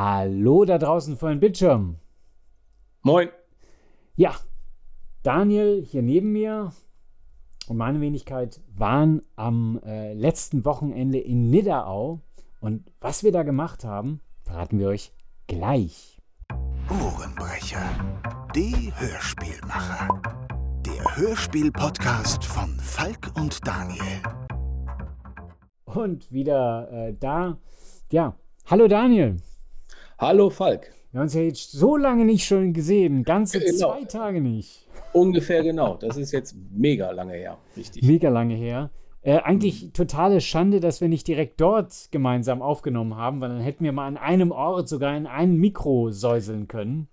Hallo da draußen vor den Bildschirm. Moin. Ja, Daniel hier neben mir und meine Wenigkeit waren am äh, letzten Wochenende in Nidderau. Und was wir da gemacht haben, verraten wir euch gleich. Ohrenbrecher, die Hörspielmacher. Der Hörspiel-Podcast von Falk und Daniel. Und wieder äh, da. Ja, hallo Daniel. Hallo Falk. Wir haben uns ja jetzt so lange nicht schon gesehen. Ganze genau. zwei Tage nicht. Ungefähr genau. Das ist jetzt mega lange her. Richtig. Mega lange her. Äh, eigentlich mhm. totale Schande, dass wir nicht direkt dort gemeinsam aufgenommen haben, weil dann hätten wir mal an einem Ort sogar in einem Mikro säuseln können.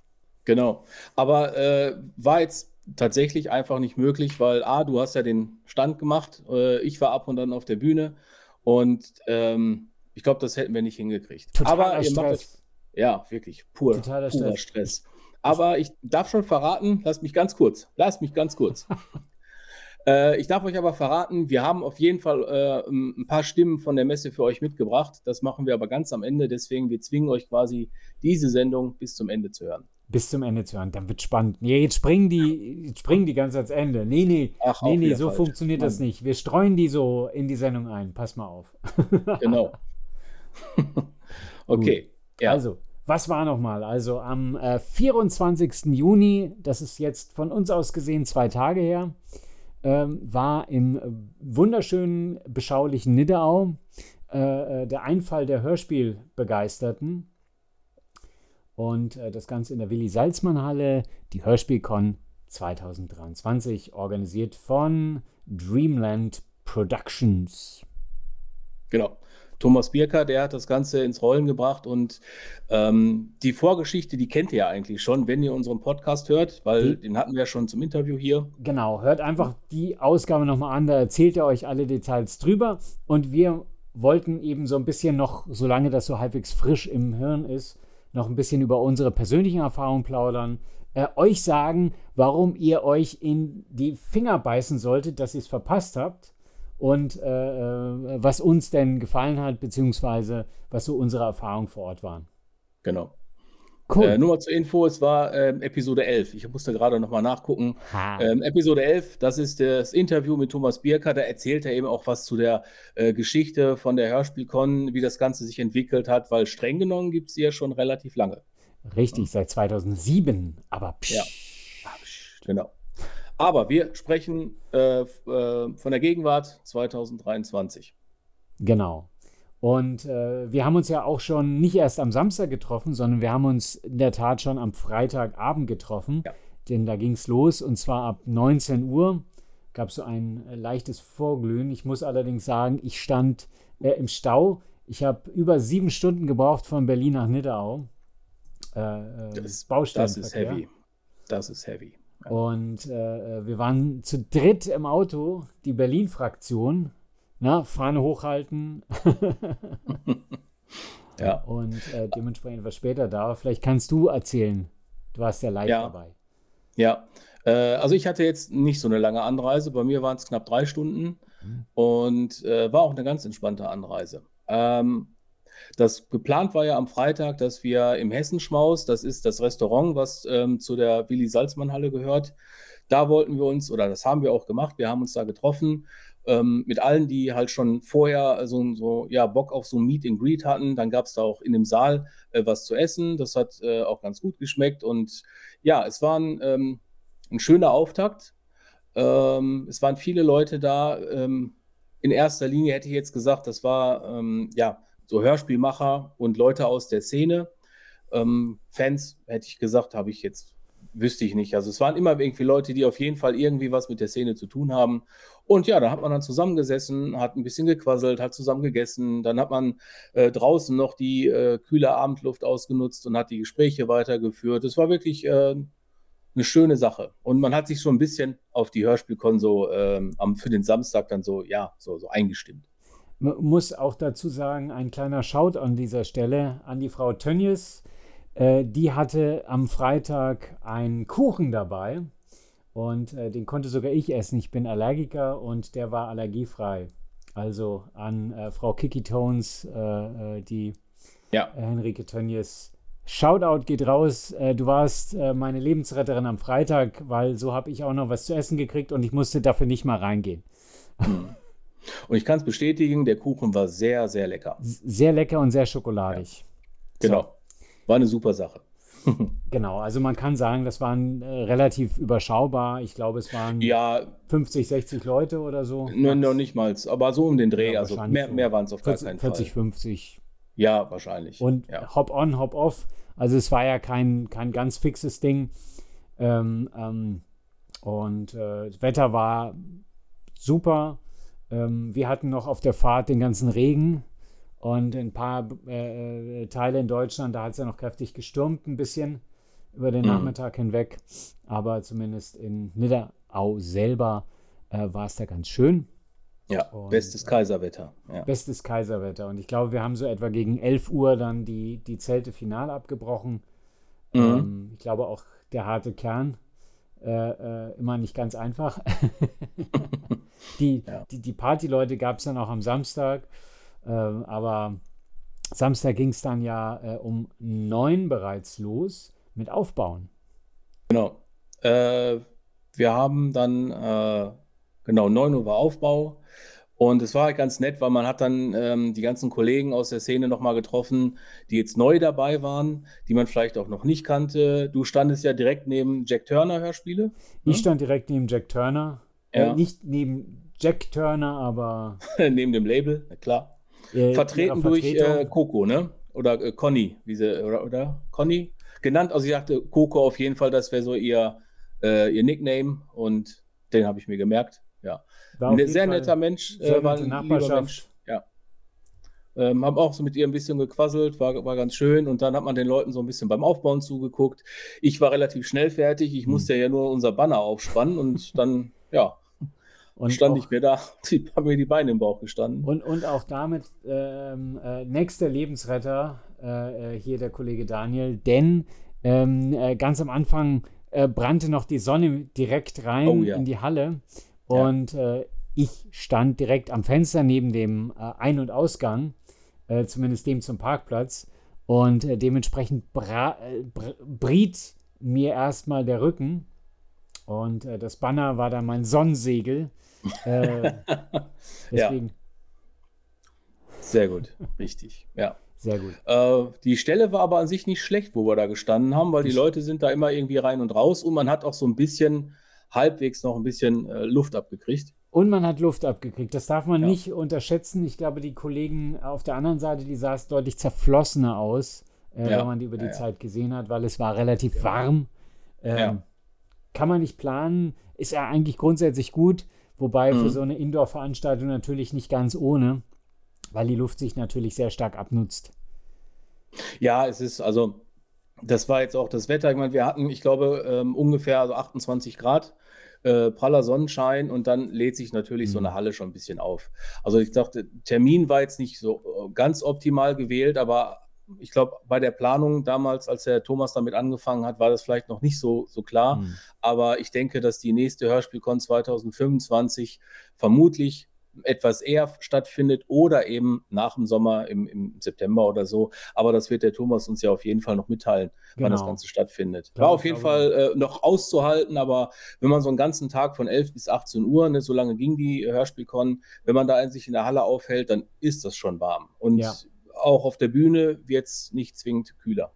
Genau. Aber äh, war jetzt tatsächlich einfach nicht möglich, weil A, du hast ja den Stand gemacht, äh, ich war ab und dann auf der Bühne und ähm, ich glaube, das hätten wir nicht hingekriegt. Totaler Aber ihr Stress. macht das, ja, wirklich pur, Totaler purer Stress. Stress. Aber ich darf schon verraten, lasst mich ganz kurz, lasst mich ganz kurz. äh, ich darf euch aber verraten, wir haben auf jeden Fall äh, ein paar Stimmen von der Messe für euch mitgebracht. Das machen wir aber ganz am Ende, deswegen wir zwingen euch quasi diese Sendung bis zum Ende zu hören. Bis zum Ende zu hören, dann wird spannend. Nee, jetzt springen die, jetzt springen die ganz ans Ende. Nee, nee, Ach, nee, nee, so falsch. funktioniert Mann. das nicht. Wir streuen die so in die Sendung ein. Pass mal auf. genau. okay. Ja. Also, was war nochmal? Also am äh, 24. Juni, das ist jetzt von uns aus gesehen zwei Tage her, ähm, war im äh, wunderschönen, beschaulichen Nidderau äh, äh, der Einfall der Hörspielbegeisterten. Und äh, das Ganze in der Willi-Salzmann-Halle, die Hörspielcon 2023, organisiert von Dreamland Productions. Genau. Thomas Birker, der hat das Ganze ins Rollen gebracht und ähm, die Vorgeschichte, die kennt ihr ja eigentlich schon, wenn ihr unseren Podcast hört, weil die, den hatten wir ja schon zum Interview hier. Genau, hört einfach die Ausgabe nochmal an, da erzählt er euch alle Details drüber und wir wollten eben so ein bisschen noch, solange das so halbwegs frisch im Hirn ist, noch ein bisschen über unsere persönlichen Erfahrungen plaudern, äh, euch sagen, warum ihr euch in die Finger beißen solltet, dass ihr es verpasst habt und äh, äh, was uns denn gefallen hat, beziehungsweise was so unsere Erfahrungen vor Ort waren. Genau. Cool. Äh, nur mal zur Info, es war ähm, Episode 11. Ich musste gerade nochmal nachgucken. Ähm, Episode 11, das ist das Interview mit Thomas Bierker. Da erzählt er eben auch was zu der äh, Geschichte von der Hörspielcon, wie das Ganze sich entwickelt hat, weil streng genommen gibt es sie ja schon relativ lange. Richtig, seit 2007. Aber psch. Ja. Genau. Aber wir sprechen äh, äh, von der Gegenwart 2023. Genau. Und äh, wir haben uns ja auch schon nicht erst am Samstag getroffen, sondern wir haben uns in der Tat schon am Freitagabend getroffen. Ja. Denn da ging es los und zwar ab 19 Uhr gab es so ein äh, leichtes Vorglühen. Ich muss allerdings sagen, ich stand äh, im Stau. Ich habe über sieben Stunden gebraucht von Berlin nach Nidderau. Äh, äh das, das ist heavy. Das ist heavy. Und äh, äh, wir waren zu dritt im Auto, die Berlin-Fraktion. Na, Fahne hochhalten. ja. Und äh, dementsprechend was später da. Vielleicht kannst du erzählen. Du warst ja live ja. dabei. Ja, äh, also ich hatte jetzt nicht so eine lange Anreise. Bei mir waren es knapp drei Stunden mhm. und äh, war auch eine ganz entspannte Anreise. Ähm, das geplant war ja am Freitag, dass wir im Hessenschmaus, das ist das Restaurant, was ähm, zu der Willi Salzmann Halle gehört, da wollten wir uns, oder das haben wir auch gemacht, wir haben uns da getroffen ähm, mit allen, die halt schon vorher so, so ja, Bock auf so ein Meet and Greet hatten. Dann gab es da auch in dem Saal äh, was zu essen. Das hat äh, auch ganz gut geschmeckt. Und ja, es war ein, ähm, ein schöner Auftakt. Ähm, es waren viele Leute da. Ähm, in erster Linie hätte ich jetzt gesagt, das war ähm, ja so Hörspielmacher und Leute aus der Szene. Ähm, Fans, hätte ich gesagt, habe ich jetzt, wüsste ich nicht. Also es waren immer irgendwie Leute, die auf jeden Fall irgendwie was mit der Szene zu tun haben. Und ja, da hat man dann zusammengesessen, hat ein bisschen gequasselt, hat zusammen gegessen. Dann hat man äh, draußen noch die äh, kühle Abendluft ausgenutzt und hat die Gespräche weitergeführt. Es war wirklich äh, eine schöne Sache. Und man hat sich so ein bisschen auf die Hörspielkon so ähm, für den Samstag dann so, ja, so, so eingestimmt muss auch dazu sagen, ein kleiner Shout an dieser Stelle an die Frau Tönnies. Äh, die hatte am Freitag einen Kuchen dabei und äh, den konnte sogar ich essen. Ich bin Allergiker und der war allergiefrei. Also an äh, Frau Kiki Tones, äh, äh, die Ja. Henrike Tönjes. Shoutout geht raus. Äh, du warst meine Lebensretterin am Freitag, weil so habe ich auch noch was zu essen gekriegt und ich musste dafür nicht mal reingehen. Hm. Und ich kann es bestätigen, der Kuchen war sehr, sehr lecker. Sehr lecker und sehr schokoladig. Ja. Genau. So. War eine super Sache. genau, also man kann sagen, das waren äh, relativ überschaubar. Ich glaube, es waren ja, 50, 60 Leute oder so. Ne, noch nicht mal, aber so um den Dreh. Ja, also mehr, mehr waren es auf 40, gar keinen 40, Fall. 50. Ja, wahrscheinlich. Und ja. Hop on, Hop off. Also es war ja kein, kein ganz fixes Ding. Ähm, ähm, und äh, das Wetter war super. Ähm, wir hatten noch auf der Fahrt den ganzen Regen und ein paar äh, äh Teile in Deutschland, da hat es ja noch kräftig gestürmt, ein bisschen über den mhm. Nachmittag hinweg. Aber zumindest in Nidderau selber äh, war es da ganz schön. Ja, und, bestes Kaiserwetter. Ja. Bestes Kaiserwetter. Und ich glaube, wir haben so etwa gegen 11 Uhr dann die, die Zelte final abgebrochen. Mhm. Ähm, ich glaube auch der harte Kern. Äh, äh, immer nicht ganz einfach. die, ja. die, die Partyleute gab es dann auch am Samstag. Äh, aber Samstag ging es dann ja äh, um neun bereits los mit Aufbauen. Genau. Äh, wir haben dann, äh, genau, 9 Uhr war Aufbau. Und es war halt ganz nett, weil man hat dann ähm, die ganzen Kollegen aus der Szene nochmal getroffen, die jetzt neu dabei waren, die man vielleicht auch noch nicht kannte. Du standest ja direkt neben Jack Turner Hörspiele. Ich hm? stand direkt neben Jack Turner. Ja. Äh, nicht neben Jack Turner, aber. neben dem Label, klar. Äh, Vertreten durch äh, Coco, ne? Oder äh, Conny, wie sie, oder, oder Conny genannt. Also ich dachte, Coco auf jeden Fall, das wäre so ihr, äh, ihr Nickname und den habe ich mir gemerkt. Ein sehr Fall netter Mensch, äh, war ein lieber Mensch. Ja. Ähm, haben auch so mit ihr ein bisschen gequasselt, war, war ganz schön. Und dann hat man den Leuten so ein bisschen beim Aufbauen zugeguckt. Ich war relativ schnell fertig. Ich hm. musste ja nur unser Banner aufspannen und dann, ja, und stand auch, ich mir da, die, haben mir die Beine im Bauch gestanden. Und, und auch damit ähm, äh, nächster Lebensretter, äh, äh, hier der Kollege Daniel, denn ähm, äh, ganz am Anfang äh, brannte noch die Sonne direkt rein oh, ja. in die Halle und ja. Äh, ich stand direkt am Fenster neben dem Ein- und Ausgang, zumindest dem zum Parkplatz und dementsprechend bra br briet mir erstmal der Rücken und das Banner war dann mein Sonnensegel äh, deswegen. Ja. Sehr gut, richtig, ja. Sehr gut. Äh, die Stelle war aber an sich nicht schlecht, wo wir da gestanden haben, weil die Leute sind da immer irgendwie rein und raus und man hat auch so ein bisschen halbwegs noch ein bisschen äh, Luft abgekriegt. Und man hat Luft abgekriegt. Das darf man ja. nicht unterschätzen. Ich glaube, die Kollegen auf der anderen Seite, die saßen deutlich zerflossener aus, äh, ja. wenn man die über die ja, Zeit gesehen hat, weil es war relativ warm. Ähm, kann man nicht planen. Ist ja eigentlich grundsätzlich gut. Wobei mhm. für so eine Indoor-Veranstaltung natürlich nicht ganz ohne, weil die Luft sich natürlich sehr stark abnutzt. Ja, es ist also, das war jetzt auch das Wetter. Ich meine, wir hatten, ich glaube, ähm, ungefähr also 28 Grad, äh, praller Sonnenschein und dann lädt sich natürlich mhm. so eine Halle schon ein bisschen auf. Also ich dachte, Termin war jetzt nicht so äh, ganz optimal gewählt, aber ich glaube, bei der Planung damals, als der Thomas damit angefangen hat, war das vielleicht noch nicht so, so klar. Mhm. Aber ich denke, dass die nächste Hörspielkon 2025 vermutlich etwas eher stattfindet oder eben nach dem Sommer im, im, September oder so. Aber das wird der Thomas uns ja auf jeden Fall noch mitteilen, genau. wann das genau. Ganze stattfindet. War auf jeden Fall äh, noch auszuhalten, aber wenn man so einen ganzen Tag von 11 bis 18 Uhr, ne, so lange ging die Hörspielkon, wenn man da sich in der Halle aufhält, dann ist das schon warm. Und ja auch auf der Bühne wird es nicht zwingend kühler.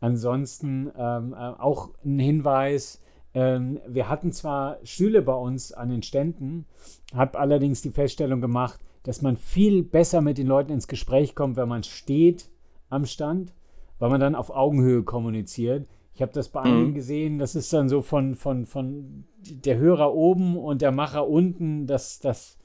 Ansonsten ähm, äh, auch ein Hinweis, ähm, wir hatten zwar Stühle bei uns an den Ständen, habe allerdings die Feststellung gemacht, dass man viel besser mit den Leuten ins Gespräch kommt, wenn man steht am Stand, weil man dann auf Augenhöhe kommuniziert. Ich habe das bei mhm. einigen gesehen, das ist dann so von, von, von der Hörer oben und der Macher unten, das, das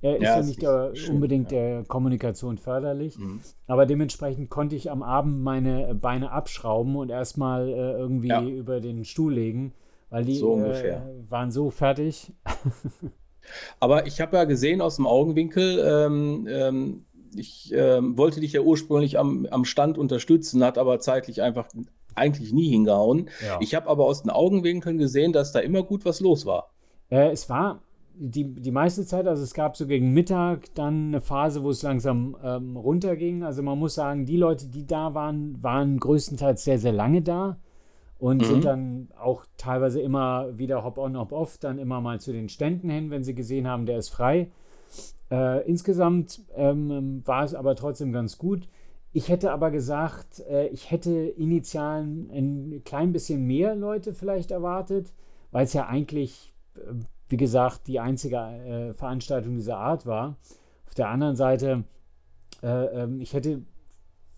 er ist ja, ja nicht der, schön, unbedingt ja. der Kommunikation förderlich. Mhm. Aber dementsprechend konnte ich am Abend meine Beine abschrauben und erstmal äh, irgendwie ja. über den Stuhl legen, weil die so äh, waren so fertig. Aber ich habe ja gesehen aus dem Augenwinkel, ähm, ähm, ich ähm, wollte dich ja ursprünglich am, am Stand unterstützen, hat aber zeitlich einfach eigentlich nie hingehauen. Ich habe aber aus den Augenwinkeln gesehen, dass da immer gut was los war. Äh, es war die, die meiste Zeit, also es gab so gegen Mittag dann eine Phase, wo es langsam ähm, runterging. Also man muss sagen, die Leute, die da waren, waren größtenteils sehr, sehr lange da und mhm. sind dann auch teilweise immer wieder hop-on, hop-off, dann immer mal zu den Ständen hin, wenn sie gesehen haben, der ist frei. Äh, insgesamt ähm, war es aber trotzdem ganz gut. Ich hätte aber gesagt, äh, ich hätte initial ein klein bisschen mehr Leute vielleicht erwartet, weil es ja eigentlich, äh, wie gesagt, die einzige äh, Veranstaltung dieser Art war. Auf der anderen Seite, äh, ähm, ich hätte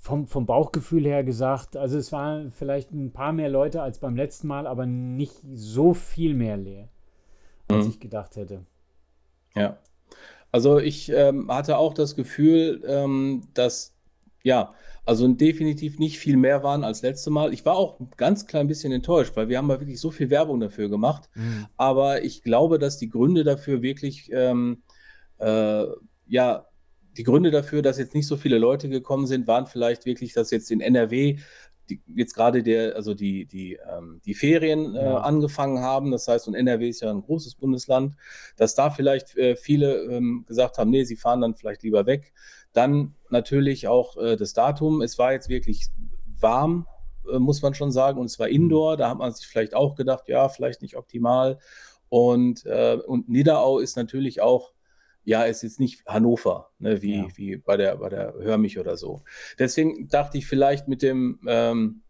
vom, vom Bauchgefühl her gesagt, also es waren vielleicht ein paar mehr Leute als beim letzten Mal, aber nicht so viel mehr leer, als mhm. ich gedacht hätte. Ja. Also ich ähm, hatte auch das Gefühl, ähm, dass ja, also definitiv nicht viel mehr waren als letzte Mal. Ich war auch ganz klein bisschen enttäuscht, weil wir haben ja wirklich so viel Werbung dafür gemacht. Mhm. Aber ich glaube, dass die Gründe dafür wirklich, ähm, äh, ja, die Gründe dafür, dass jetzt nicht so viele Leute gekommen sind, waren vielleicht wirklich, dass jetzt in NRW die, jetzt gerade der, also die, die, ähm, die Ferien äh, ja. angefangen haben. Das heißt, und NRW ist ja ein großes Bundesland, dass da vielleicht äh, viele ähm, gesagt haben, nee, sie fahren dann vielleicht lieber weg. Dann natürlich auch äh, das Datum. Es war jetzt wirklich warm, äh, muss man schon sagen, und es war Indoor. Da hat man sich vielleicht auch gedacht, ja, vielleicht nicht optimal. Und, äh, und Niederau ist natürlich auch, ja, ist jetzt nicht Hannover, ne, wie, ja. wie bei der, bei der Hör mich oder so. Deswegen dachte ich vielleicht mit dem, ähm,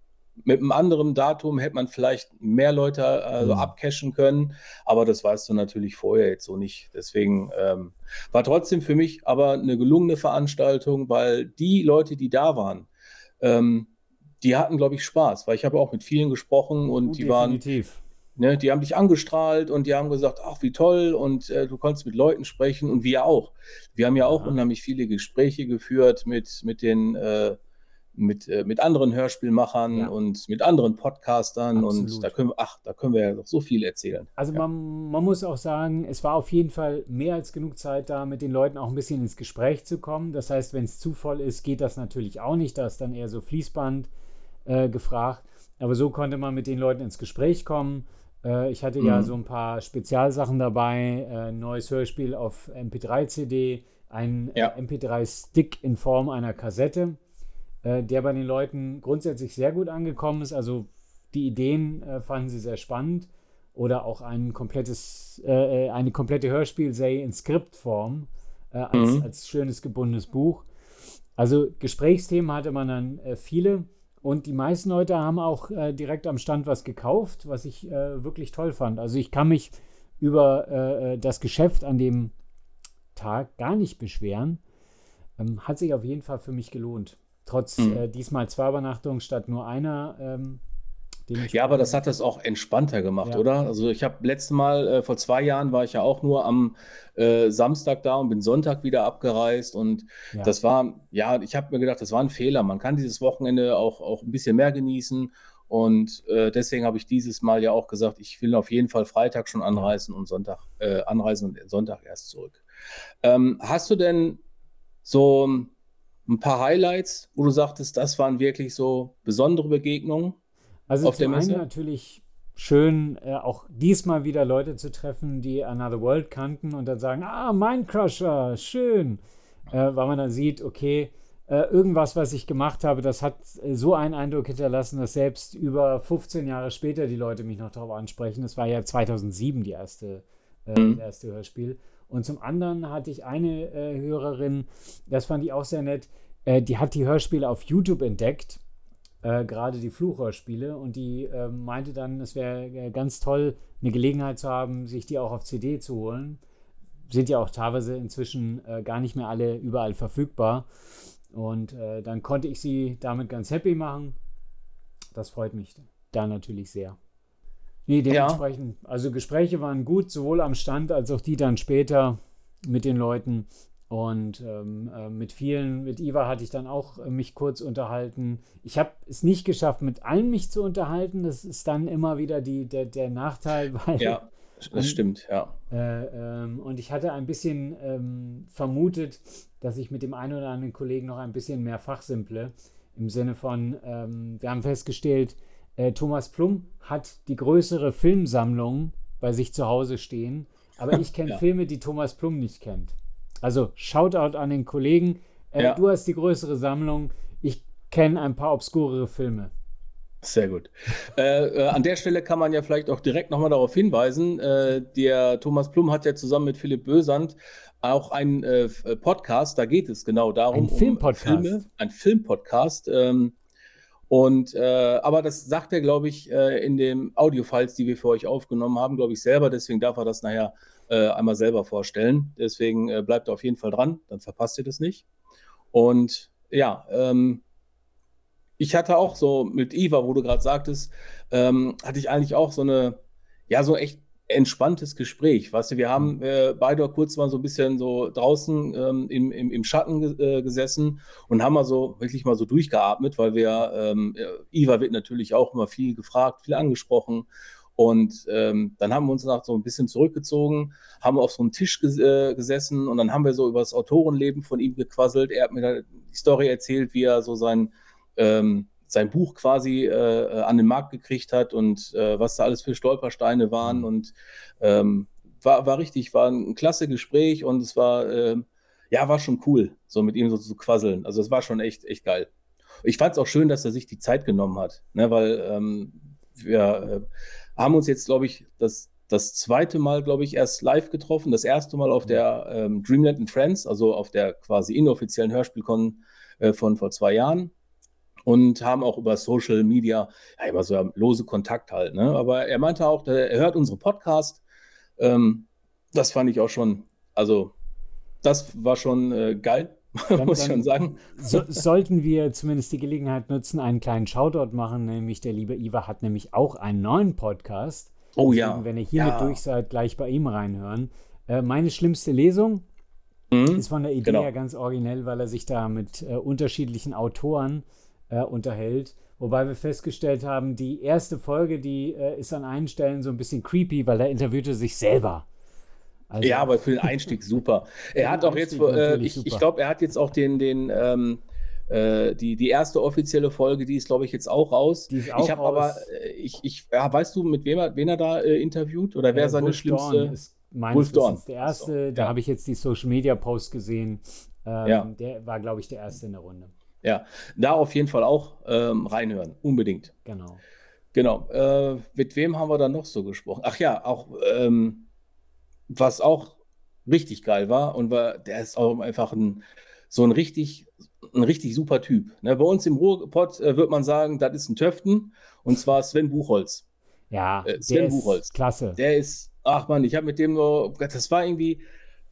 mit einem anderen Datum hätte man vielleicht mehr Leute äh, mhm. abcashen können, aber das weißt du natürlich vorher jetzt so nicht. Deswegen ähm, war trotzdem für mich aber eine gelungene Veranstaltung, weil die Leute, die da waren, ähm, die hatten, glaube ich, Spaß, weil ich habe auch mit vielen gesprochen und Gut, die definitiv. waren. Ne, die haben dich angestrahlt und die haben gesagt, ach, wie toll, und äh, du konntest mit Leuten sprechen und wir auch. Wir haben ja auch ja. unheimlich viele Gespräche geführt mit, mit den äh, mit, äh, mit anderen Hörspielmachern ja. und mit anderen Podcastern Absolut. und da können wir, ach, da können wir ja noch so viel erzählen. Also ja. man, man muss auch sagen, es war auf jeden Fall mehr als genug Zeit da, mit den Leuten auch ein bisschen ins Gespräch zu kommen. Das heißt, wenn es zu voll ist, geht das natürlich auch nicht. Da ist dann eher so Fließband äh, gefragt. Aber so konnte man mit den Leuten ins Gespräch kommen. Äh, ich hatte mhm. ja so ein paar Spezialsachen dabei, äh, neues Hörspiel auf MP3-CD, ein ja. MP3-Stick in Form einer Kassette äh, der bei den Leuten grundsätzlich sehr gut angekommen ist. Also die Ideen äh, fanden sie sehr spannend. Oder auch ein komplettes, äh, äh eine komplette Hörspielserie in Skriptform äh, als, mhm. als schönes gebundenes Buch. Also Gesprächsthemen hatte man dann äh, viele. Und die meisten Leute haben auch direkt am Stand was gekauft, was ich wirklich toll fand. Also ich kann mich über das Geschäft an dem Tag gar nicht beschweren. Ähm, hat sich auf jeden Fall für mich gelohnt. Trotz mhm. äh, diesmal zwei Übernachtungen statt nur einer. Ähm, ja, aber das hat das auch entspannter gemacht, ja. oder? Also ich habe letztes Mal, äh, vor zwei Jahren war ich ja auch nur am äh, Samstag da und bin Sonntag wieder abgereist und ja. das war, ja, ich habe mir gedacht, das war ein Fehler. Man kann dieses Wochenende auch, auch ein bisschen mehr genießen und äh, deswegen habe ich dieses Mal ja auch gesagt, ich will auf jeden Fall Freitag schon anreisen und Sonntag äh, anreisen und Sonntag erst zurück. Ähm, hast du denn so ein paar Highlights, wo du sagtest, das waren wirklich so besondere Begegnungen? Also auf zum der Messe? einen natürlich schön, äh, auch diesmal wieder Leute zu treffen, die Another World kannten und dann sagen, ah, Mindcrusher, schön. Äh, weil man dann sieht, okay, äh, irgendwas, was ich gemacht habe, das hat äh, so einen Eindruck hinterlassen, dass selbst über 15 Jahre später die Leute mich noch darauf ansprechen. Das war ja 2007 die erste, äh, mhm. das erste Hörspiel. Und zum anderen hatte ich eine äh, Hörerin, das fand ich auch sehr nett, die hat die Hörspiele auf YouTube entdeckt, äh, gerade die Fluchhörspiele, und die äh, meinte dann, es wäre äh, ganz toll, eine Gelegenheit zu haben, sich die auch auf CD zu holen. Sind ja auch teilweise inzwischen äh, gar nicht mehr alle überall verfügbar. Und dann konnte ich sie damit ganz happy machen. Das freut mich da natürlich sehr. Nee, dementsprechend, ja. also Gespräche waren gut, sowohl am Stand als auch die dann später mit den Leuten. Und ähm, äh, mit vielen, mit Iva hatte ich dann auch äh, mich kurz unterhalten. Ich habe es nicht geschafft, mit allen mich zu unterhalten. Das ist dann immer wieder die, der, der Nachteil. Weil, ja, das und, stimmt, ja. Äh, ähm, und ich hatte ein bisschen ähm, vermutet, dass ich mit dem einen oder anderen Kollegen noch ein bisschen mehr fachsimple. Im Sinne von, ähm, wir haben festgestellt, äh, Thomas Plum hat die größere Filmsammlung bei sich zu Hause stehen aber ich kenne ja. Filme, die Thomas Plum nicht kennt. Also Shoutout an den Kollegen. Äh, ja. Du hast die größere Sammlung. Ich kenne ein paar obskurere Filme. Sehr gut. Äh, äh, an der Stelle kann man ja vielleicht auch direkt nochmal darauf hinweisen, äh, der Thomas Plum hat ja zusammen mit Philipp Bösand auch einen äh, äh Podcast, da geht es genau darum. Ein Filmpodcast. Um Filme, ein Filmpodcast. Ähm, und aber das sagt er, glaube ich, in den Audiofiles, die wir für euch aufgenommen haben, glaube ich, selber. Deswegen darf er das nachher einmal selber vorstellen. Deswegen bleibt er auf jeden Fall dran, dann verpasst ihr das nicht. Und ja, ähm, ich hatte auch so mit Eva, wo du gerade sagtest, ähm, hatte ich eigentlich auch so eine, ja, so echt entspanntes Gespräch. Weißt du, wir haben äh, beide kurz mal so ein bisschen so draußen ähm, im, im, im, Schatten ge äh, gesessen und haben mal so wirklich mal so durchgeatmet, weil wir, ähm, Iva wird natürlich auch immer viel gefragt, viel angesprochen. Und ähm, dann haben wir uns nach so ein bisschen zurückgezogen, haben auf so einem Tisch ges äh, gesessen und dann haben wir so über das Autorenleben von ihm gequasselt. Er hat mir die Story erzählt, wie er so sein ähm, sein Buch quasi äh, an den Markt gekriegt hat und äh, was da alles für Stolpersteine waren. Mhm. Und ähm, war, war richtig, war ein klasse Gespräch und es war, äh, ja, war schon cool, so mit ihm so zu quasseln. Also es war schon echt, echt geil. Ich fand es auch schön, dass er sich die Zeit genommen hat, ne, weil ähm, wir äh, haben uns jetzt, glaube ich, das, das zweite Mal, glaube ich, erst live getroffen. Das erste Mal auf mhm. der ähm, Dreamland and Friends, also auf der quasi inoffiziellen Hörspielkon äh, von vor zwei Jahren und haben auch über Social Media ja, immer so lose Kontakt halt. Ne? Aber er meinte auch, er hört unsere Podcast. Ähm, das fand ich auch schon, also das war schon äh, geil, dann, muss ich schon sagen. So, sollten wir zumindest die Gelegenheit nutzen, einen kleinen Shoutout machen, nämlich der liebe Iva hat nämlich auch einen neuen Podcast. Oh Deswegen, ja. Wenn ihr hiermit ja. durch seid, gleich bei ihm reinhören. Äh, meine schlimmste Lesung mhm. ist von der Idee genau. her ganz originell, weil er sich da mit äh, unterschiedlichen Autoren äh, unterhält. Wobei wir festgestellt haben, die erste Folge, die äh, ist an einigen Stellen so ein bisschen creepy, weil er interviewte sich selber. Also, ja, aber für den Einstieg super. Er hat auch jetzt, äh, ich, ich glaube, er hat jetzt auch den, den ähm, äh, die, die erste offizielle Folge, die ist, glaube ich, jetzt auch raus. Die ist auch ich habe aber, äh, ich, ich, ja, weißt du, mit wem er, wen er da äh, interviewt oder wer seine Wolf schlimmste? Dorn ist meines Wolf der erste. So, da habe ich jetzt die Social Media Post gesehen. Ähm, ja. Der war, glaube ich, der erste in der Runde. Ja, da auf jeden Fall auch ähm, reinhören, unbedingt. Genau. Genau. Äh, mit wem haben wir dann noch so gesprochen? Ach ja, auch ähm, was auch richtig geil war und war, der ist auch einfach ein, so ein richtig, ein richtig super Typ. Ne? Bei uns im Ruhrpott äh, wird man sagen, das ist ein Töften und zwar Sven Buchholz. Ja, äh, Sven Buchholz. klasse. Der ist, ach man, ich habe mit dem nur, das war irgendwie,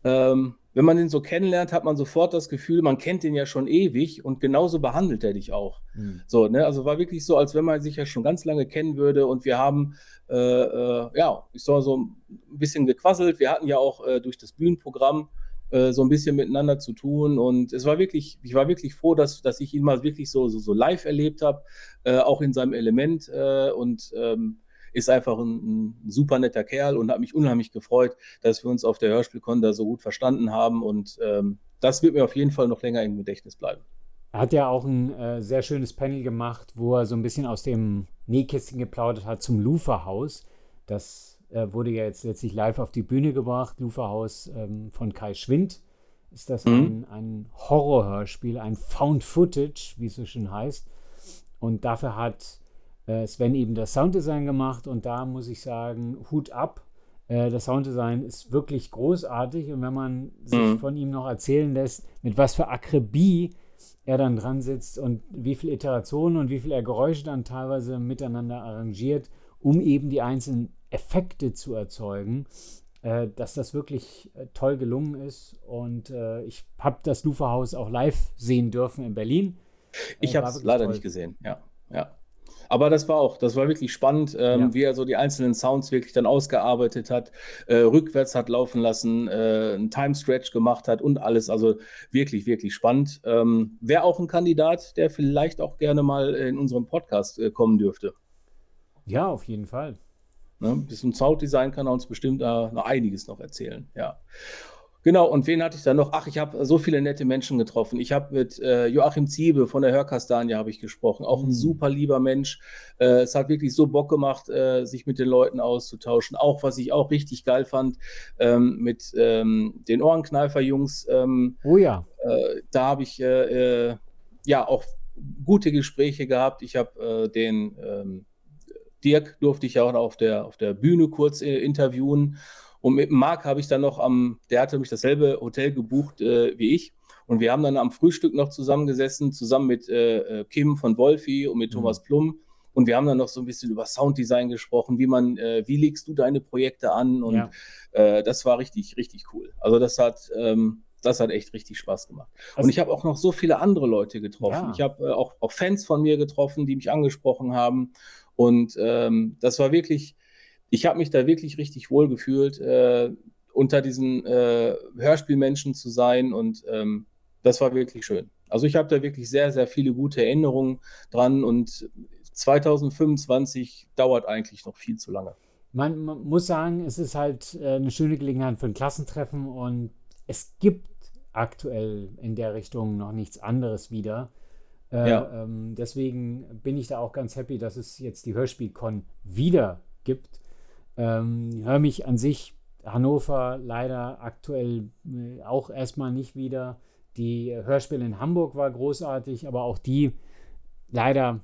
ähm, wenn man den so kennenlernt, hat man sofort das Gefühl, man kennt den ja schon ewig und genauso behandelt er dich auch. Mhm. So, ne? Also war wirklich so, als wenn man sich ja schon ganz lange kennen würde und wir haben, äh, äh, ja, ich soll so ein bisschen gequasselt. Wir hatten ja auch äh, durch das Bühnenprogramm äh, so ein bisschen miteinander zu tun und es war wirklich, ich war wirklich froh, dass, dass ich ihn mal wirklich so, so, so live erlebt habe, äh, auch in seinem Element äh, und ähm, ist einfach ein, ein super netter Kerl und hat mich unheimlich gefreut, dass wir uns auf der Hörspielkon da so gut verstanden haben. Und ähm, das wird mir auf jeden Fall noch länger im Gedächtnis bleiben. Er hat ja auch ein äh, sehr schönes Panel gemacht, wo er so ein bisschen aus dem Nähkästchen geplaudert hat zum Luferhaus. Das äh, wurde ja jetzt letztlich live auf die Bühne gebracht. Luferhaus ähm, von Kai Schwind ist das mhm. ein, ein Horrorhörspiel, ein Found Footage, wie es so schön heißt. Und dafür hat äh, Sven eben das Sounddesign gemacht und da muss ich sagen, Hut ab. Äh, das Sounddesign ist wirklich großartig und wenn man sich mhm. von ihm noch erzählen lässt, mit was für Akribie er dann dran sitzt und wie viele Iterationen und wie viel er Geräusche dann teilweise miteinander arrangiert, um eben die einzelnen Effekte zu erzeugen, äh, dass das wirklich äh, toll gelungen ist. Und äh, ich habe das Luferhaus auch live sehen dürfen in Berlin. Ich äh, habe es leider toll. nicht gesehen, ja. ja. Aber das war auch, das war wirklich spannend, ähm, ja. wie er so die einzelnen Sounds wirklich dann ausgearbeitet hat, äh, rückwärts hat laufen lassen, äh, einen Time Stretch gemacht hat und alles. Also wirklich, wirklich spannend. Ähm, Wäre auch ein Kandidat, der vielleicht auch gerne mal in unserem Podcast äh, kommen dürfte. Ja, auf jeden Fall. Ne? Bis zum Sounddesign kann er uns bestimmt noch einiges noch erzählen. Ja. Genau, und wen hatte ich da noch? Ach, ich habe so viele nette Menschen getroffen. Ich habe mit äh, Joachim Ziebe von der Hörkastanie habe ich gesprochen. Auch ein mhm. super lieber Mensch. Äh, es hat wirklich so Bock gemacht, äh, sich mit den Leuten auszutauschen. Auch, was ich auch richtig geil fand, ähm, mit ähm, den Ohrenkneifer-Jungs. Ähm, oh ja. Äh, da habe ich äh, äh, ja auch gute Gespräche gehabt. Ich habe den ähm, Dirk durfte ich ja auch auf der, auf der Bühne kurz interviewen. Und mit Marc habe ich dann noch am, der hatte mich dasselbe Hotel gebucht äh, wie ich. Und wir haben dann am Frühstück noch zusammengesessen, zusammen mit äh, äh Kim von Wolfi und mit mhm. Thomas Plum. Und wir haben dann noch so ein bisschen über Sounddesign gesprochen, wie man, äh, wie legst du deine Projekte an? Und ja. äh, das war richtig, richtig cool. Also das hat, ähm, das hat echt richtig Spaß gemacht. Also, und ich habe auch noch so viele andere Leute getroffen. Ja. Ich habe äh, auch, auch Fans von mir getroffen, die mich angesprochen haben. Und ähm, das war wirklich, ich habe mich da wirklich richtig wohl gefühlt, äh, unter diesen äh, Hörspielmenschen zu sein und ähm, das war wirklich schön. Also ich habe da wirklich sehr, sehr viele gute Erinnerungen dran und 2025 dauert eigentlich noch viel zu lange. Man, man muss sagen, es ist halt äh, eine schöne Gelegenheit für ein Klassentreffen und es gibt aktuell in der Richtung noch nichts anderes wieder. Äh, ja. ähm, deswegen bin ich da auch ganz happy, dass es jetzt die Hörspielcon wieder gibt. Ähm, höre mich an sich Hannover leider aktuell äh, auch erstmal nicht wieder. Die Hörspiele in Hamburg war großartig, aber auch die leider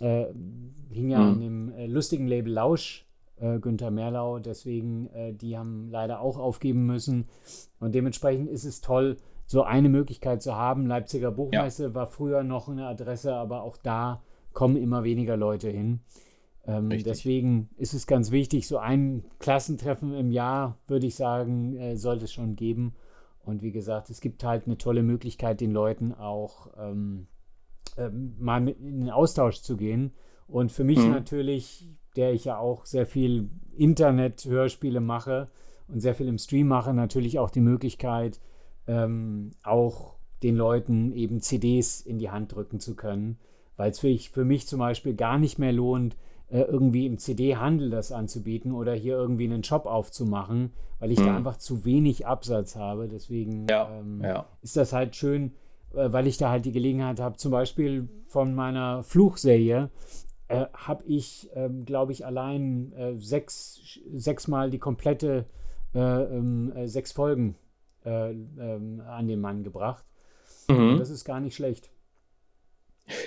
äh, hing ja mhm. an dem äh, lustigen Label Lausch, äh, Günther Merlau, deswegen äh, die haben leider auch aufgeben müssen. Und dementsprechend ist es toll, so eine Möglichkeit zu haben. Leipziger Buchmesse ja. war früher noch eine Adresse, aber auch da kommen immer weniger Leute hin. Ähm, deswegen ist es ganz wichtig, so ein Klassentreffen im Jahr, würde ich sagen, äh, sollte es schon geben. Und wie gesagt, es gibt halt eine tolle Möglichkeit, den Leuten auch ähm, ähm, mal mit in den Austausch zu gehen. Und für mich mhm. natürlich, der ich ja auch sehr viel Internet-Hörspiele mache und sehr viel im Stream mache, natürlich auch die Möglichkeit, ähm, auch den Leuten eben CDs in die Hand drücken zu können. Weil es für, für mich zum Beispiel gar nicht mehr lohnt, äh, irgendwie im CD-Handel das anzubieten oder hier irgendwie einen Shop aufzumachen, weil ich mhm. da einfach zu wenig Absatz habe. Deswegen ja, ähm, ja. ist das halt schön, äh, weil ich da halt die Gelegenheit habe, zum Beispiel von meiner Fluchserie äh, habe ich, ähm, glaube ich, allein äh, sechs, sechsmal die komplette äh, ähm, äh, sechs Folgen ähm, an den Mann gebracht. Mhm. das ist gar nicht schlecht.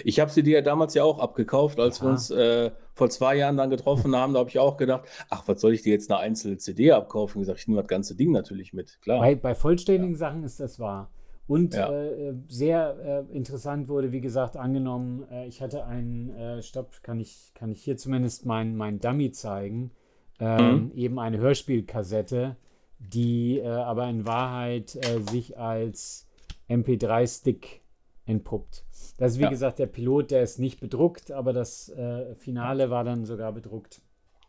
Ich habe sie dir ja damals ja auch abgekauft, als ja. wir uns äh, vor zwei Jahren dann getroffen haben. Da habe ich auch gedacht, ach, was soll ich dir jetzt eine einzelne CD abkaufen? Ich gesagt, ich nehme das ganze Ding natürlich mit, klar. Bei, bei vollständigen ja. Sachen ist das wahr. Und ja. äh, sehr äh, interessant wurde, wie gesagt, angenommen, äh, ich hatte einen, äh, stopp, kann ich, kann ich hier zumindest mein, mein Dummy zeigen, ähm, mhm. eben eine Hörspielkassette, die äh, aber in Wahrheit sich als MP3-Stick entpuppt. Das ist wie ja. gesagt der Pilot, der ist nicht bedruckt, aber das äh, Finale war dann sogar bedruckt.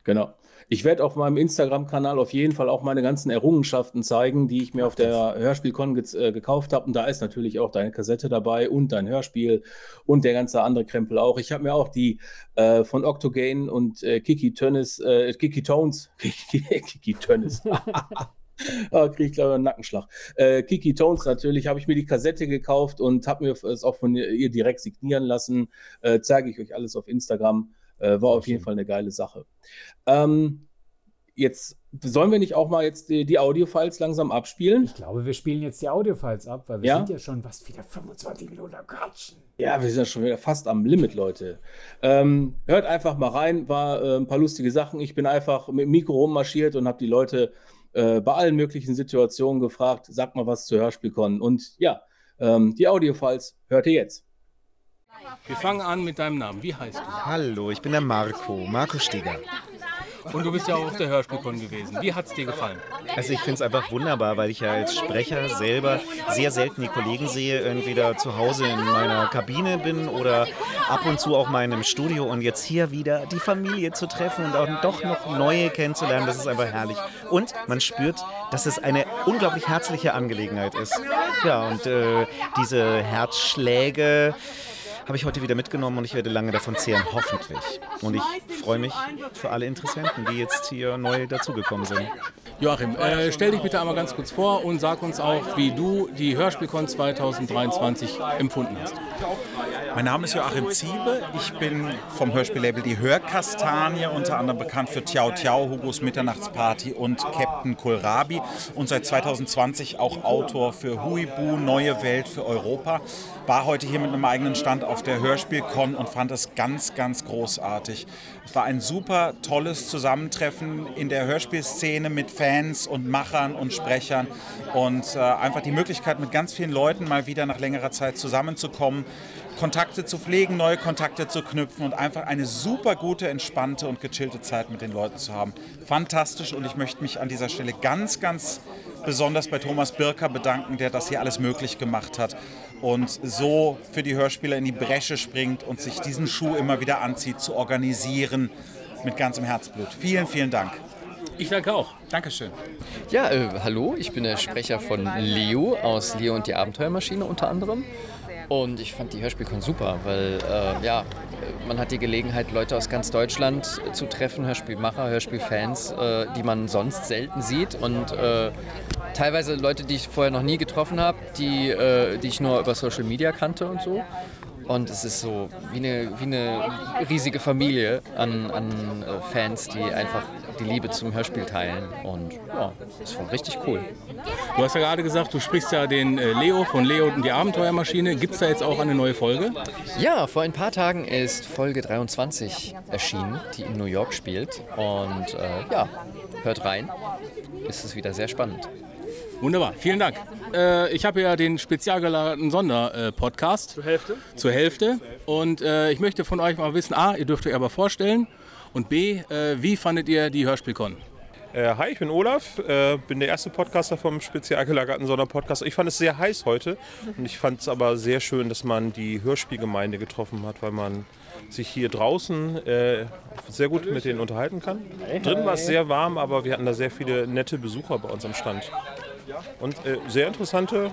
Genau. Ich werde auf meinem Instagram-Kanal auf jeden Fall auch meine ganzen Errungenschaften zeigen, die ich mir auf der Hörspielcon äh, gekauft habe. Und da ist natürlich auch deine Kassette dabei und dein Hörspiel und der ganze andere Krempel auch. Ich habe mir auch die äh, von Octogane und äh, Kiki Tönnis, äh, Kiki Tones, Kiki Tönnis. ah, kriege ich glaube einen Nackenschlag. Äh, Kiki Tones natürlich, habe ich mir die Kassette gekauft und habe mir es auch von ihr direkt signieren lassen. Äh, zeige ich euch alles auf Instagram. Äh, war auf jeden Fall eine geile Sache. Ähm, jetzt sollen wir nicht auch mal jetzt die, die Audio-Files langsam abspielen? Ich glaube, wir spielen jetzt die Audio-Files ab, weil wir ja? sind ja schon was wieder 25 Minuten am Quatschen. Ja, wir sind ja schon wieder fast am Limit, Leute. Ähm, hört einfach mal rein, war äh, ein paar lustige Sachen. Ich bin einfach mit dem Mikro rummarschiert und habe die Leute äh, bei allen möglichen Situationen gefragt, sag mal was zu Hörspielkon. Und ja, ähm, die Audiofiles hört ihr jetzt. Wir fangen an mit deinem Namen. Wie heißt du? Hallo, ich bin der Marco, Marco Stieger. Und du bist ja auch auf der Hörspielkon gewesen. Wie hat es dir gefallen? Also ich finde es einfach wunderbar, weil ich ja als Sprecher selber sehr selten die Kollegen sehe, entweder zu Hause in meiner Kabine bin oder ab und zu auch mal in einem Studio und jetzt hier wieder die Familie zu treffen und auch doch noch neue kennenzulernen, das ist einfach herrlich. Und man spürt, dass es eine unglaublich herzliche Angelegenheit ist. Ja, und äh, diese Herzschläge habe ich heute wieder mitgenommen und ich werde lange davon zehren, hoffentlich. Und ich freue mich für alle Interessenten, die jetzt hier neu dazugekommen sind. Joachim, äh, stell dich bitte einmal ganz kurz vor und sag uns auch, wie du die Hörspielkon 2023 empfunden hast. Mein Name ist Joachim Ziebe. Ich bin vom Hörspiellabel Die Hörkastanie, unter anderem bekannt für Tiao Tiao, Hugos Mitternachtsparty und Captain Kohlrabi. Und seit 2020 auch Autor für Huibu, Neue Welt für Europa. War heute hier mit einem eigenen Stand auf der Hörspielkon und fand es ganz, ganz großartig. Es war ein super tolles Zusammentreffen in der Hörspielszene mit Fans und Machern und Sprechern und äh, einfach die Möglichkeit, mit ganz vielen Leuten mal wieder nach längerer Zeit zusammenzukommen, Kontakte zu pflegen, neue Kontakte zu knüpfen und einfach eine super gute, entspannte und gechillte Zeit mit den Leuten zu haben. Fantastisch und ich möchte mich an dieser Stelle ganz, ganz besonders bei Thomas Birker bedanken, der das hier alles möglich gemacht hat und so für die Hörspieler in die Bresche springt und sich diesen Schuh immer wieder anzieht, zu organisieren mit ganzem Herzblut. Vielen, vielen Dank. Ich danke auch. Dankeschön. Ja, äh, hallo, ich bin der Sprecher von Leo aus Leo und die Abenteuermaschine unter anderem. Und ich fand die Hörspielkon super, weil äh, ja, man hat die Gelegenheit, Leute aus ganz Deutschland zu treffen, Hörspielmacher, Hörspielfans, äh, die man sonst selten sieht. Und äh, teilweise Leute, die ich vorher noch nie getroffen habe, die, äh, die ich nur über Social Media kannte und so. Und es ist so wie eine, wie eine riesige Familie an, an äh, Fans, die einfach die Liebe zum Hörspiel teilen. Und ja, das ist richtig cool. Du hast ja gerade gesagt, du sprichst ja den äh, Leo von Leo und die Abenteuermaschine. Gibt es da jetzt auch eine neue Folge? Ja, vor ein paar Tagen ist Folge 23 erschienen, die in New York spielt. Und äh, ja, hört rein. Ist es wieder sehr spannend. Wunderbar, vielen Dank. Äh, ich habe ja den spezial gelagerten Sonderpodcast. Zur Hälfte? Zur Hälfte. Und äh, ich möchte von euch mal wissen, A, ihr dürft euch aber vorstellen und B, äh, wie fandet ihr die Hörspielkon? Äh, hi, ich bin Olaf, äh, bin der erste Podcaster vom spezial gelagerten Sonderpodcast. Ich fand es sehr heiß heute und ich fand es aber sehr schön, dass man die Hörspielgemeinde getroffen hat, weil man sich hier draußen äh, sehr gut mit denen unterhalten kann. Drin war es sehr warm, aber wir hatten da sehr viele nette Besucher bei uns am Stand. Und äh, sehr interessante,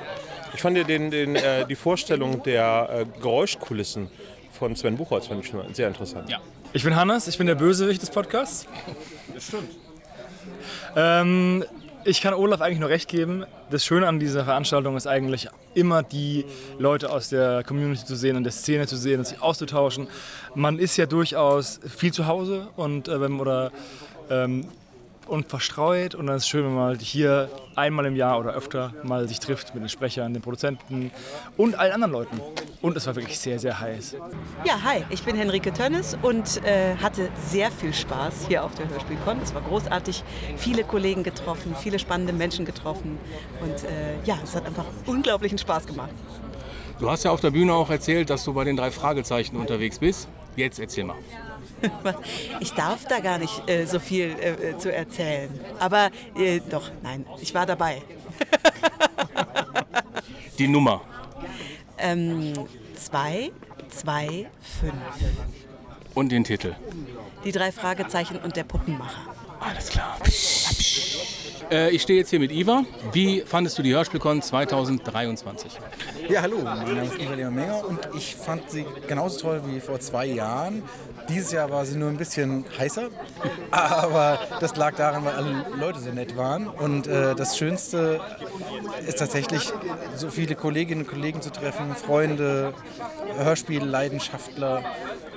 ich fand ja den, den, äh, die Vorstellung der äh, Geräuschkulissen von Sven Buchholz fand ich schon sehr interessant. Ja. Ich bin Hannes, ich bin der Bösewicht des Podcasts. Das stimmt. Ähm, ich kann Olaf eigentlich nur recht geben. Das Schöne an dieser Veranstaltung ist eigentlich immer die Leute aus der Community zu sehen und der Szene zu sehen und sich auszutauschen. Man ist ja durchaus viel zu Hause und äh, wenn, oder ähm, und verstreut. Und dann ist es schön, wenn man halt hier einmal im Jahr oder öfter mal sich trifft mit den Sprechern, den Produzenten und allen anderen Leuten. Und es war wirklich sehr, sehr heiß. Ja, hi, ich bin Henrike Tönnes und äh, hatte sehr viel Spaß hier auf der Hörspielkon. Es war großartig, viele Kollegen getroffen, viele spannende Menschen getroffen. Und äh, ja, es hat einfach unglaublichen Spaß gemacht. Du hast ja auf der Bühne auch erzählt, dass du bei den drei Fragezeichen unterwegs bist. Jetzt erzähl mal. Ich darf da gar nicht äh, so viel äh, zu erzählen. Aber äh, doch, nein, ich war dabei. Die Nummer. Ähm, zwei, zwei, fünf. Und den Titel. Die drei Fragezeichen und der Puppenmacher. Alles klar. Äh, ich stehe jetzt hier mit Iva. Wie fandest du die Hörspielkon 2023? Ja, hallo, mein Name ist Iva Menger und ich fand sie genauso toll wie vor zwei Jahren. Dieses Jahr war sie nur ein bisschen heißer, aber das lag daran, weil alle Leute so nett waren. Und äh, das Schönste ist tatsächlich, so viele Kolleginnen und Kollegen zu treffen, Freunde, Hörspielleidenschaftler.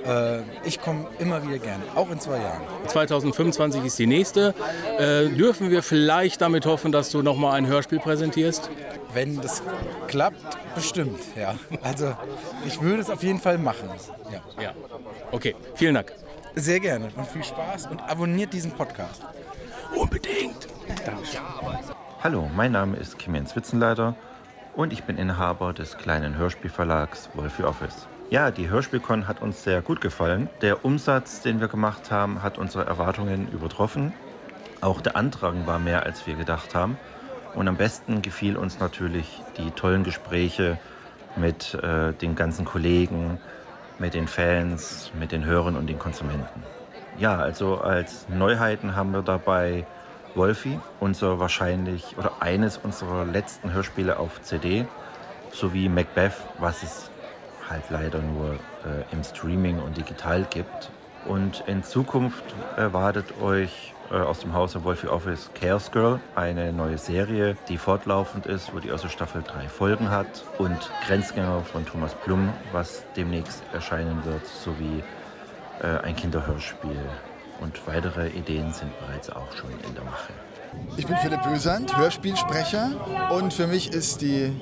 Äh, ich komme immer wieder gern, auch in zwei Jahren. 2025 ist die nächste. Äh, dürfen wir vielleicht damit hoffen, dass du nochmal ein Hörspiel präsentierst? Wenn das klappt, bestimmt, ja. Also ich würde es auf jeden Fall machen. Ja. ja. Okay, vielen Dank. Sehr gerne und viel Spaß und abonniert diesen Podcast. Unbedingt. Danke. Hallo, mein Name ist Kim Jens Witzenleiter und ich bin Inhaber des kleinen Hörspielverlags Wolfie Office. Ja, die Hörspielcon hat uns sehr gut gefallen. Der Umsatz, den wir gemacht haben, hat unsere Erwartungen übertroffen. Auch der Antrag war mehr, als wir gedacht haben. Und am besten gefiel uns natürlich die tollen Gespräche mit äh, den ganzen Kollegen, mit den Fans, mit den Hörern und den Konsumenten. Ja, also als Neuheiten haben wir dabei Wolfie, unser wahrscheinlich oder eines unserer letzten Hörspiele auf CD, sowie Macbeth, was es halt leider nur äh, im Streaming und digital gibt. Und in Zukunft erwartet euch äh, aus dem Hause Wolfie Office Chaos Girl eine neue Serie, die fortlaufend ist, wo die erste Staffel drei Folgen hat. Und Grenzgänger von Thomas Blum, was demnächst erscheinen wird, sowie äh, ein Kinderhörspiel. Und weitere Ideen sind bereits auch schon in der Mache. Ich bin Philipp Bösand, Hörspielsprecher und für mich ist die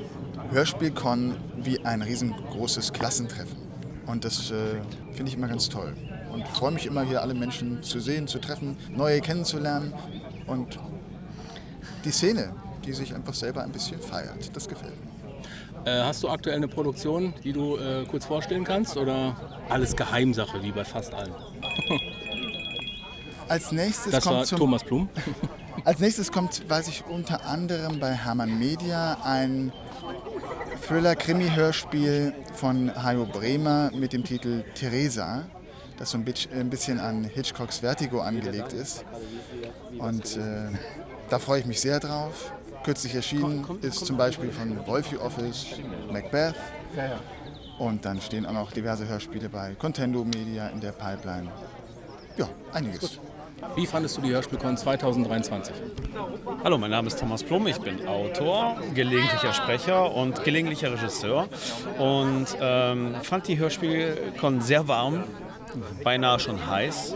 Hörspielcon wie ein riesengroßes Klassentreffen. Und das äh, finde ich immer ganz toll. Und freue mich immer, hier alle Menschen zu sehen, zu treffen, neue kennenzulernen und die Szene, die sich einfach selber ein bisschen feiert. Das gefällt mir. Äh, hast du aktuell eine Produktion, die du äh, kurz vorstellen kannst oder alles Geheimsache, wie bei fast allen? Als nächstes Das kommt war zum, Thomas Blum. Als nächstes kommt, weiß ich, unter anderem bei Hermann Media ein Thriller-Krimi-Hörspiel von Hajo Bremer mit dem Titel Theresa, das so ein bisschen an Hitchcocks Vertigo angelegt ist. Und äh, da freue ich mich sehr drauf. Kürzlich erschienen ist zum Beispiel von Wolfie Office Macbeth. Und dann stehen auch noch diverse Hörspiele bei Contendo Media in der Pipeline. Ja, einiges. Wie fandest du die Hörspielcon 2023? Hallo, mein Name ist Thomas Plum, ich bin Autor, gelegentlicher Sprecher und gelegentlicher Regisseur und ähm, fand die Hörspielcon sehr warm, beinahe schon heiß,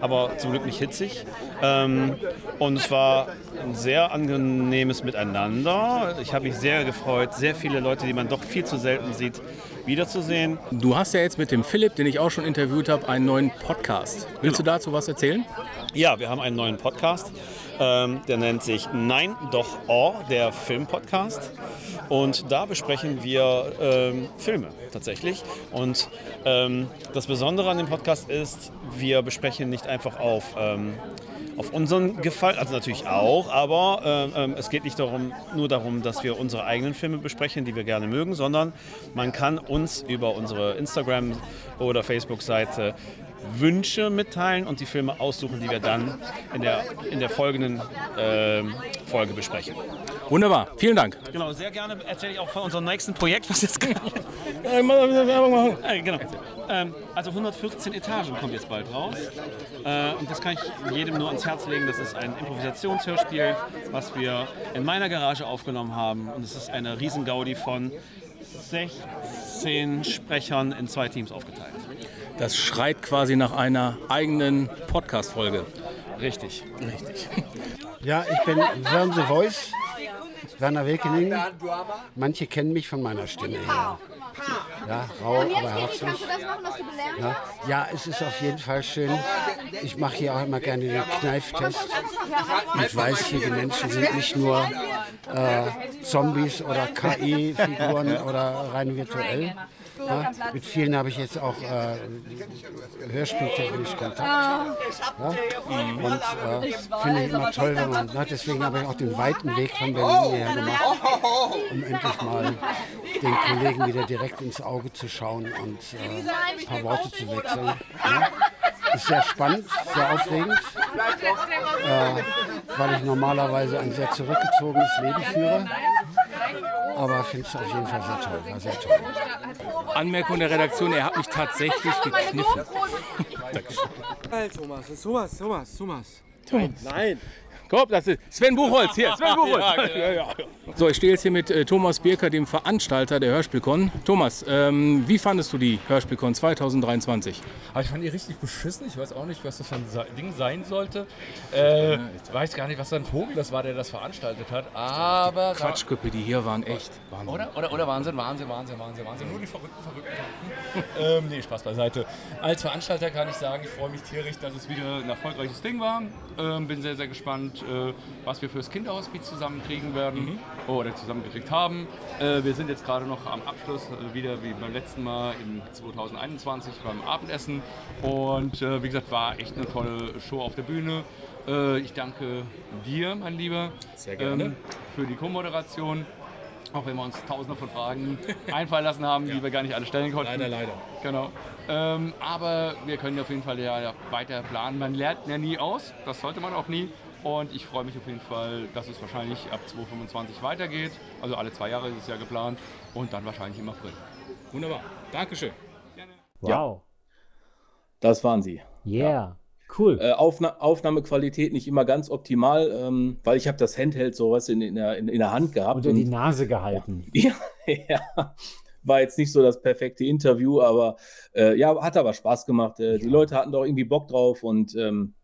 aber zum Glück nicht hitzig. Ähm, und es war ein sehr angenehmes Miteinander. Ich habe mich sehr gefreut, sehr viele Leute, die man doch viel zu selten sieht, wiederzusehen. Du hast ja jetzt mit dem Philipp, den ich auch schon interviewt habe, einen neuen Podcast. Willst du dazu was erzählen? Ja, wir haben einen neuen Podcast. Ähm, der nennt sich Nein, doch Oh, der Filmpodcast. Und da besprechen wir ähm, Filme tatsächlich. Und ähm, das Besondere an dem Podcast ist, wir besprechen nicht einfach auf, ähm, auf unseren Gefallen, also natürlich auch, aber ähm, ähm, es geht nicht darum, nur darum, dass wir unsere eigenen Filme besprechen, die wir gerne mögen, sondern man kann uns über unsere Instagram- oder Facebook-Seite Wünsche mitteilen und die Filme aussuchen, die wir dann in der, in der folgenden ähm, Folge besprechen. Wunderbar, vielen Dank. Genau, sehr gerne erzähle ich auch von unserem nächsten Projekt, was jetzt gerade. Äh, mal wieder Werbung machen. Äh, genau. Ähm, also 114 Etagen kommt jetzt bald raus. Äh, und das kann ich jedem nur ans Herz legen. Das ist ein Improvisationshörspiel, was wir in meiner Garage aufgenommen haben. Und es ist eine Riesengaudi von 16 Sprechern in zwei Teams aufgeteilt. Das schreit quasi nach einer eigenen Podcast-Folge. Richtig. Richtig. Ja, ich bin the Voice, Werner Wilkening. Manche kennen mich von meiner Stimme her. Ja, rau, aber herzlich. Ja, ja, es ist auf jeden Fall schön. Ich mache hier auch immer gerne den Kneiftest und weiß hier, die Menschen sind nicht nur äh, Zombies oder KI-Figuren oder rein virtuell. Ja, mit vielen habe ich jetzt auch äh, hörspieltechnisch Kontakt. Ja, und äh, finde ich immer toll, wenn man, na, deswegen habe ich auch den weiten Weg von Berlin hierher gemacht, um endlich mal den Kollegen wieder direkt ins Auge zu schauen und äh, ein paar Worte zu wechseln. Ja. Ist sehr spannend, sehr aufregend, äh, weil ich normalerweise ein sehr zurückgezogenes Leben führe. Aber finde es auf jeden Fall sehr toll, war sehr toll. Anmerkung der Redaktion, er hat mich tatsächlich gekniffen. Thomas, Thomas, Thomas, Thomas. Nein, nein. Komm, das ist Sven Buchholz hier. Sven Buchholz. Ja, ja, So, ich stehe jetzt hier mit äh, Thomas Birker, dem Veranstalter der Hörspielcon. Thomas, ähm, wie fandest du die Hörspielcon 2023? Aber ich fand die richtig beschissen. Ich weiß auch nicht, was das für ein Sa- Ding sein sollte. Äh, ich weiß gar nicht, was für ein Vogel das war, der das veranstaltet hat. Aber. Quatschköppe, die hier waren echt. Wahnsinn. Oder, oder, oder Wahnsinn, Wahnsinn, Wahnsinn, Wahnsinn, Wahnsinn. Nur die verrückten, verrückten, verrückten. ähm, nee, Spaß beiseite. Als Veranstalter kann ich sagen, ich freue mich tierisch, dass es wieder ein erfolgreiches Ding war. Ähm, bin sehr, sehr gespannt, äh, was wir fürs Kinderhospiz zusammenkriegen werden oder zusammengekriegt haben. Äh, wir sind jetzt gerade noch am Abschluss, äh, wieder wie beim letzten Mal im 2021 beim Abendessen. Und äh, wie gesagt, war echt eine tolle Show auf der Bühne. Äh, ich danke dir, mein Lieber, Sehr gerne. ähm, für die Co-Moderation. Auch wenn wir uns tausende von Fragen einfallen lassen haben, die wir gar nicht alle stellen konnten. Leider, leider. Genau. Ähm, aber wir können auf jeden Fall ja weiter planen. Man lernt ja nie aus, das sollte man auch nie. Und ich freue mich auf jeden Fall, dass es wahrscheinlich ab 2025 weitergeht. Also alle zwei Jahre ist es ja geplant. Und dann wahrscheinlich im April. Wunderbar. Dankeschön. Wow. Das waren sie. Yeah, cool. Äh, Aufna Aufnahmequalität nicht immer ganz optimal, ähm, weil ich habe das Handheld sowas in, in, der, in, in der Hand gehabt. Unter die Nase gehalten. Ja, ja, war jetzt nicht so das perfekte Interview, aber äh, ja, hat aber Spaß gemacht. Äh, Die Leute hatten doch irgendwie Bock drauf und ähm,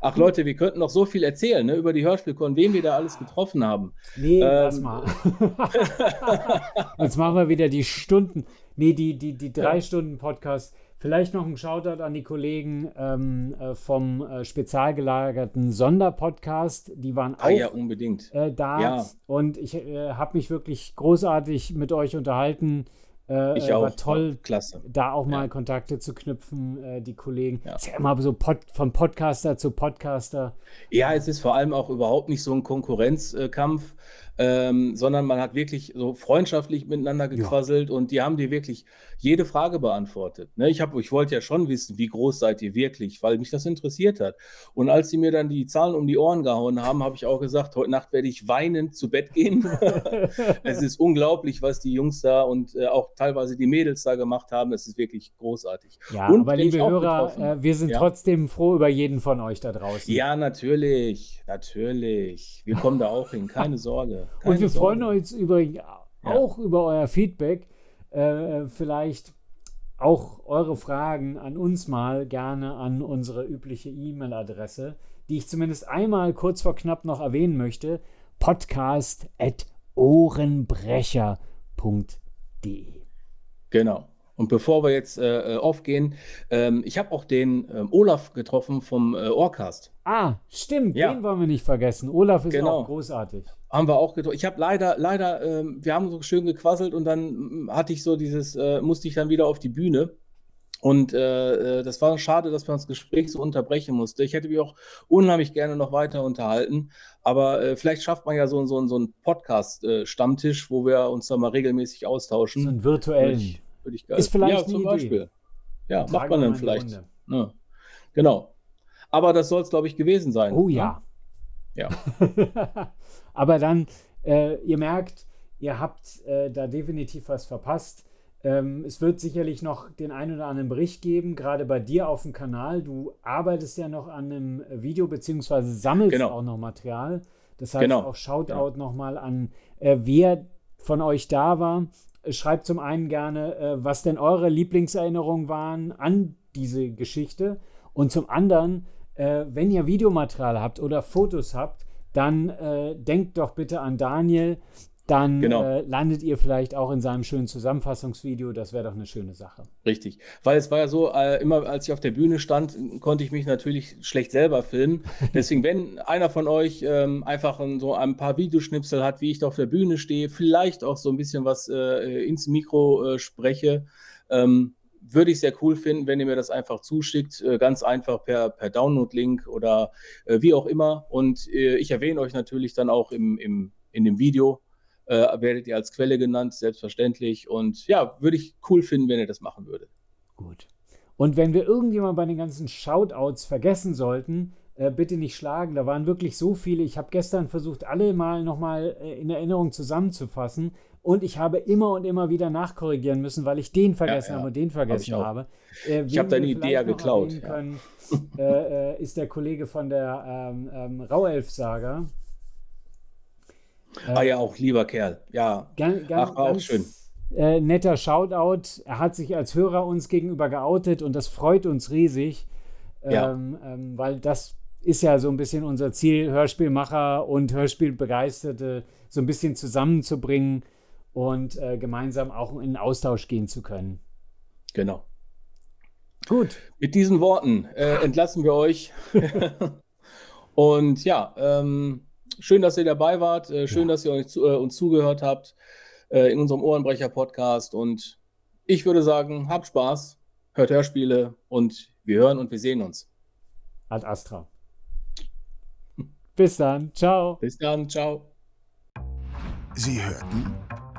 ach Leute, wir könnten noch so viel erzählen ne, über die Hörspielkon, wen wir da alles getroffen haben. Nee, lass Ähm, mal. Jetzt machen wir wieder die Stunden, nee, die, die, die drei Ja. Stunden Podcast. Vielleicht noch ein Shoutout an die Kollegen ähm, äh, vom äh, spezial gelagerten Sonderpodcast. Die waren auch Ah ja, unbedingt. äh, da. Ja. Und ich äh, habe mich wirklich großartig mit euch unterhalten. Äh, Ich äh, auch. War toll, Klasse. da auch mal Kontakte zu knüpfen, äh, die Kollegen. Ist ja immer so Pod, von Podcaster zu Podcaster. Ja, es ist vor allem auch überhaupt nicht so ein Konkurrenzkampf, ähm, sondern man hat wirklich so freundschaftlich miteinander gequasselt und die haben dir wirklich jede Frage beantwortet. Ne, ich, hab, ich wollte ja schon wissen, wie groß seid ihr wirklich, weil mich das interessiert hat. Und als sie mir dann die Zahlen um die Ohren gehauen haben, habe ich auch gesagt, heute Nacht werde ich weinend zu Bett gehen. es ist unglaublich, was die Jungs da und äh, auch teilweise die Mädels da gemacht haben. Es ist wirklich großartig. Ja, und aber liebe Hörer, äh, wir sind Ja. trotzdem froh über jeden von euch da draußen. Ja, natürlich, natürlich. Wir kommen da auch hin, keine Sorge. Und wir Sorge. freuen uns übrigens auch über euer Feedback. Äh, vielleicht auch eure Fragen an uns mal gerne an unsere übliche E-Mail-Adresse, die ich zumindest einmal kurz vor knapp noch erwähnen möchte: podcast.ohrenbrecher.de. Genau. Und bevor wir jetzt äh, äh, aufgehen, ähm, ich habe auch den ähm, Olaf getroffen vom äh, Orcast. Ah, stimmt, Ja. den wollen wir nicht vergessen. Olaf ist Genau. auch großartig. Haben wir auch getroffen. Ich habe leider, leider, ähm, wir haben so schön gequasselt und dann hatte ich so dieses, äh, musste ich dann wieder auf die Bühne. Und äh, äh, das war schade, dass man das Gespräch so unterbrechen musste. Ich hätte mich auch unheimlich gerne noch weiter unterhalten. Aber äh, vielleicht schafft man ja so, so, so einen Podcast-Stammtisch, wo wir uns da mal regelmäßig austauschen. So einen virtuellen. Würde ich, würde ich geil. Ist vielleicht ja, zum Idee. Beispiel. Ja, macht man dann vielleicht. Ja. Genau. Aber das soll es, glaube ich, gewesen sein. Oh ne? ja. Ja. Aber dann, äh, ihr merkt, ihr habt äh, da definitiv was verpasst. Ähm, es wird sicherlich noch den einen oder anderen Bericht geben, gerade bei dir auf dem Kanal. Du arbeitest ja noch an einem Video, beziehungsweise sammelst Genau. auch noch Material. Das heißt Genau. auch Shoutout nochmal an, äh, wer von euch da war. Schreibt zum einen gerne, äh, was denn eure Lieblingserinnerungen waren an diese Geschichte. Und zum anderen, äh, wenn ihr Videomaterial habt oder Fotos habt, dann äh, denkt doch bitte an Daniel. Dann Genau. äh, landet ihr vielleicht auch in seinem schönen Zusammenfassungsvideo. Das wäre doch eine schöne Sache. Richtig. Weil es war ja so, äh, immer als ich auf der Bühne stand, konnte ich mich natürlich schlecht selber filmen. Deswegen, wenn einer von euch ähm, einfach ein, so ein paar Videoschnipsel hat, wie ich da auf der Bühne stehe, vielleicht auch so ein bisschen was äh, ins Mikro äh, spreche, ähm, würde ich sehr cool finden, wenn ihr mir das einfach zuschickt, äh, ganz einfach per, per Download-Link oder äh, wie auch immer. Und äh, ich erwähne euch natürlich dann auch im, im, in dem Video, werdet ihr als Quelle genannt, selbstverständlich. Und ja, würde ich cool finden, wenn ihr das machen würdet. Und wenn wir irgendjemand bei den ganzen Shoutouts vergessen sollten, bitte nicht schlagen. Da waren wirklich so viele. Ich habe gestern versucht, alle mal nochmal in Erinnerung zusammenzufassen. Und ich habe immer und immer wieder nachkorrigieren müssen, weil ich den vergessen ja. habe und den Hab vergessen ich auch. habe. Äh, Ich habe deine Idee ja geklaut, ja. Können, äh, äh, ist der Kollege von der ähm, ähm, Rauelf-Saga. Ah ja, auch lieber Kerl. Ja. Ganz, ganz, Ach, war auch ganz, schön. Äh, netter Shoutout. Er hat sich als Hörer uns gegenüber geoutet und das freut uns riesig, Ja. ähm, ähm, weil das ist ja so ein bisschen unser Ziel, Hörspielmacher und Hörspielbegeisterte so ein bisschen zusammenzubringen und äh, gemeinsam auch in den Austausch gehen zu können. Genau. Gut. Mit diesen Worten äh, entlassen wir euch. Und ja, ähm, schön, dass ihr dabei wart. Äh, schön, dass ihr euch zu, äh, uns zugehört habt äh, in unserem Ohrenbrecher-Podcast. Und ich würde sagen, habt Spaß, hört Hörspiele und wir hören und wir sehen uns. Ad Astra. Bis dann. Ciao. Bis dann. Ciao. Sie hörten